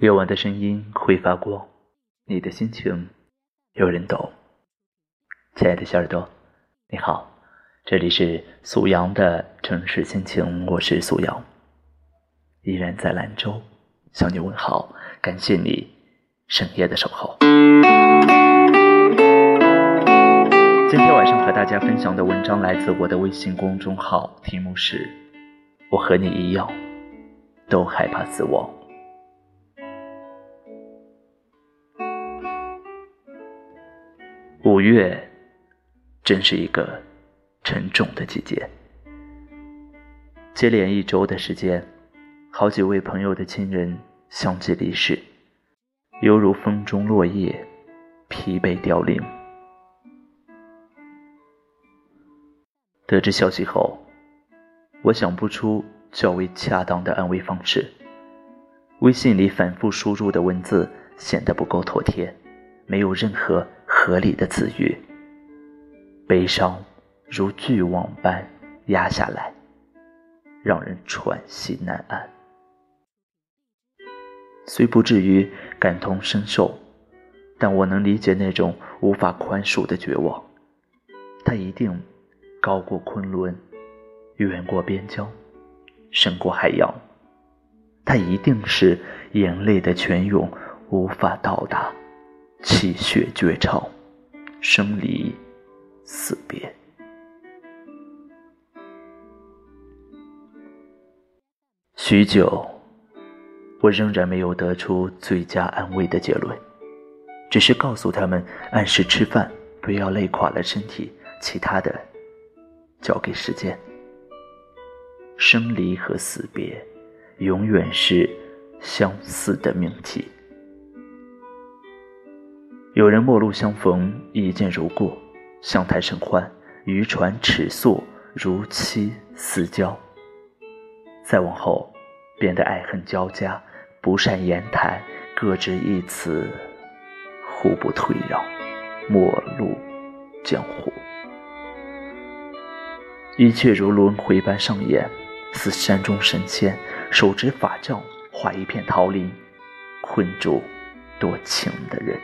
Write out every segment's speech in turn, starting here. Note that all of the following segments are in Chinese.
夜晚的声音会发光，你的心情有人懂。亲爱的小耳朵，你好，这里是苏阳的城市心情，我是苏阳，依然在兰州向你问好，感谢你深夜的守候。今天晚上和大家分享的文章来自我的微信公众号，题目是“我和你一样，都害怕死亡”。五月，真是一个沉重的季节。接连一周的时间，好几位朋友的亲人相继离世，犹如风中落叶，疲惫凋零。得知消息后，我想不出较为恰当的安慰方式。微信里反复输入的文字显得不够妥帖，没有任何。合理的词语，悲伤如巨网般压下来，让人喘息难安。虽不至于感同身受，但我能理解那种无法宽恕的绝望。它一定高过昆仑，远过边疆，深过海洋。它一定是眼泪的泉涌无法到达，气血绝唱。生离死别，许久，我仍然没有得出最佳安慰的结论，只是告诉他们按时吃饭，不要累垮了身体，其他的交给时间。生离和死别，永远是相似的命题。有人陌路相逢，一见如故；相谈甚欢，渔船尺素，如漆似胶。再往后，变得爱恨交加，不善言谈，各执一词，互不退让，陌路江湖。一切如轮回般上演，似山中神仙手执法杖，画一片桃林，困住多情的人。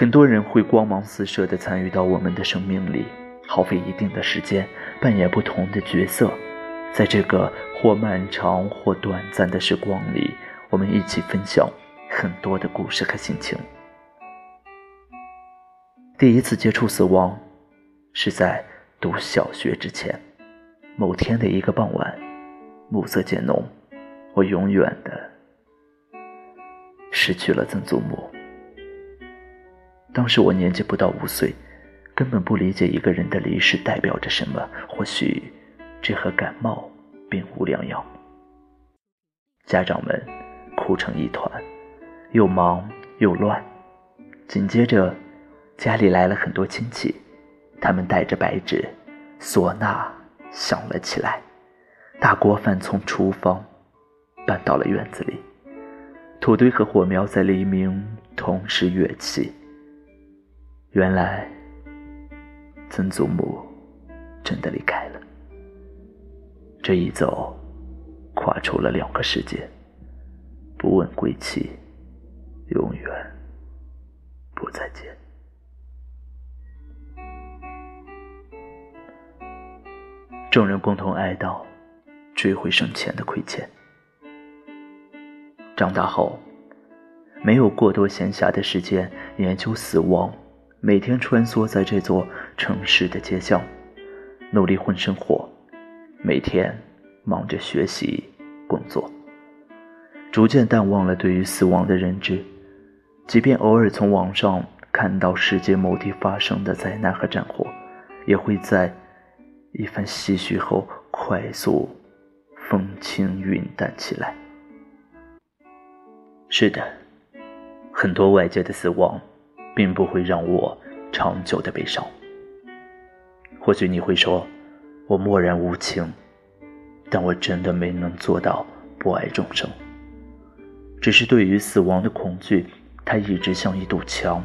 很多人会光芒四射地参与到我们的生命里，耗费一定的时间，扮演不同的角色，在这个或漫长或短暂的时光里，我们一起分享很多的故事和心情。第一次接触死亡，是在读小学之前，某天的一个傍晚，暮色渐浓，我永远的失去了曾祖母。当时我年纪不到五岁，根本不理解一个人的离世代表着什么。或许，这和感冒并无两样。家长们哭成一团，又忙又乱。紧接着，家里来了很多亲戚，他们带着白纸，唢呐响了起来，大锅饭从厨房搬到了院子里，土堆和火苗在黎明同时跃起。原来，曾祖母真的离开了。这一走，跨出了两个世界，不问归期，永远不再见。众人共同哀悼，追回生前的亏欠。长大后，没有过多闲暇的时间研究死亡。每天穿梭在这座城市的街巷，努力混生活，每天忙着学习工作，逐渐淡忘了对于死亡的认知。即便偶尔从网上看到世界某地发生的灾难和战火，也会在一番唏嘘后快速风轻云淡起来。是的，很多外界的死亡。并不会让我长久的悲伤。或许你会说，我漠然无情，但我真的没能做到不爱众生。只是对于死亡的恐惧，它一直像一堵墙，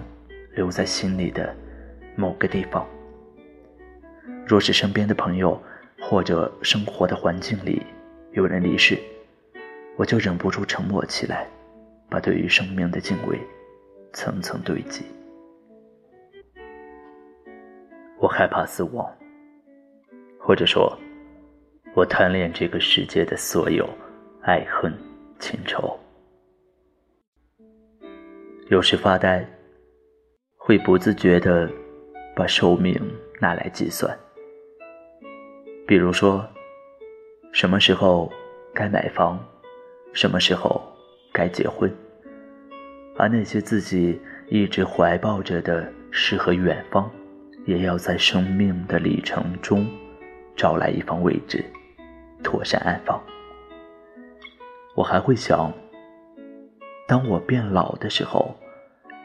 留在心里的某个地方。若是身边的朋友或者生活的环境里有人离世，我就忍不住沉默起来，把对于生命的敬畏层层堆积。我害怕死亡，或者说，我贪恋这个世界的所有爱恨情仇。有时发呆，会不自觉地把寿命拿来计算。比如说，什么时候该买房，什么时候该结婚，而那些自己一直怀抱着的诗和远方，也要在生命的里程中找来一方位置，妥善安放。我还会想。当我变老的时候，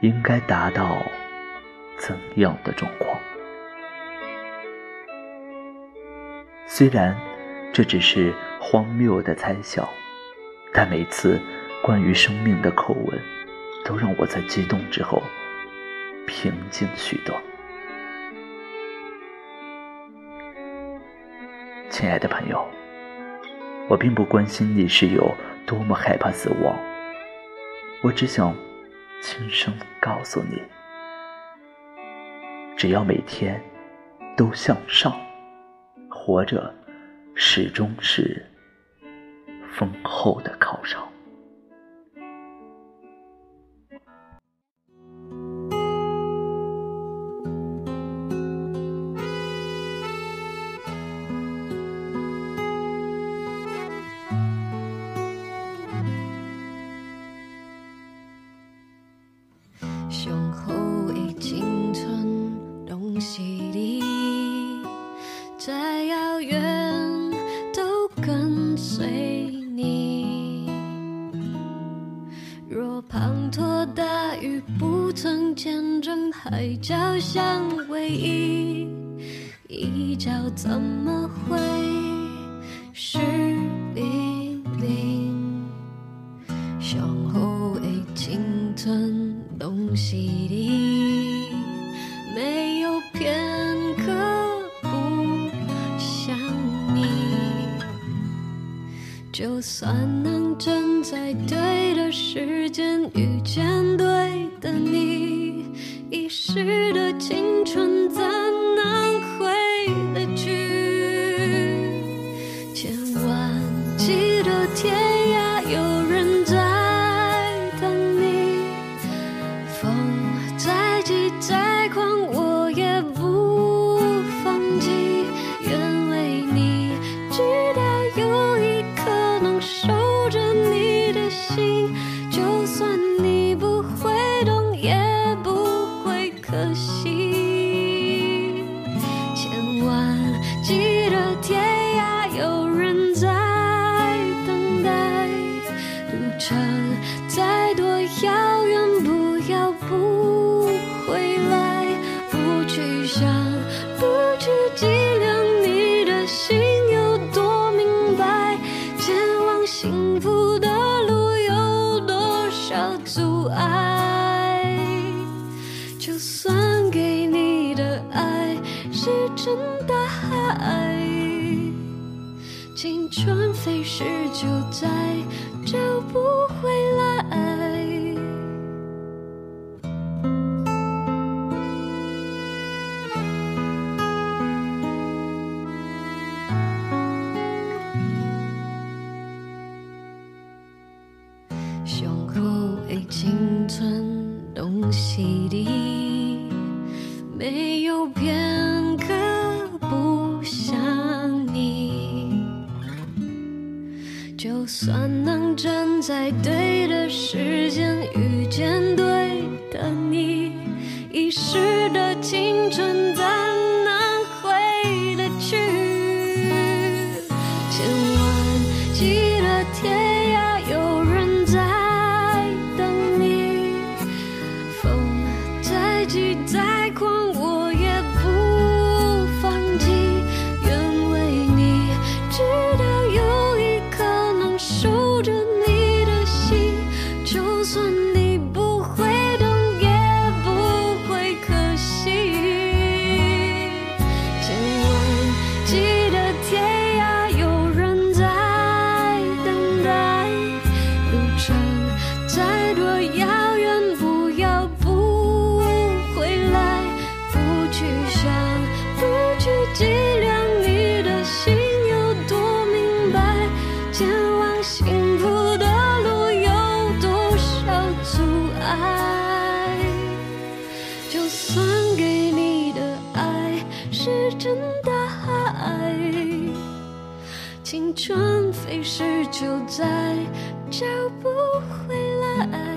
应该达到怎样的状况？虽然这只是荒谬的猜想，但每次关于生命的口吻，都让我在激动之后平静许多。亲爱的朋友，我并不关心你是有多么害怕死亡。我只想轻声告诉你：只要每天都向上，活着始终是丰厚的犒赏。怎么会湿淋淋？向后的青春拢是你，没有片刻不想你。就算能站在对的时间遇见对的你。一时的青爱就算给你的爱石沉大海青春飞逝就再找不回来。心底没有片刻不想你。就算能站在对的时间遇见对的你，遗失的青春在幸福的路有多少阻碍？就算给你的爱是真的爱，青春飞逝就在找不回来。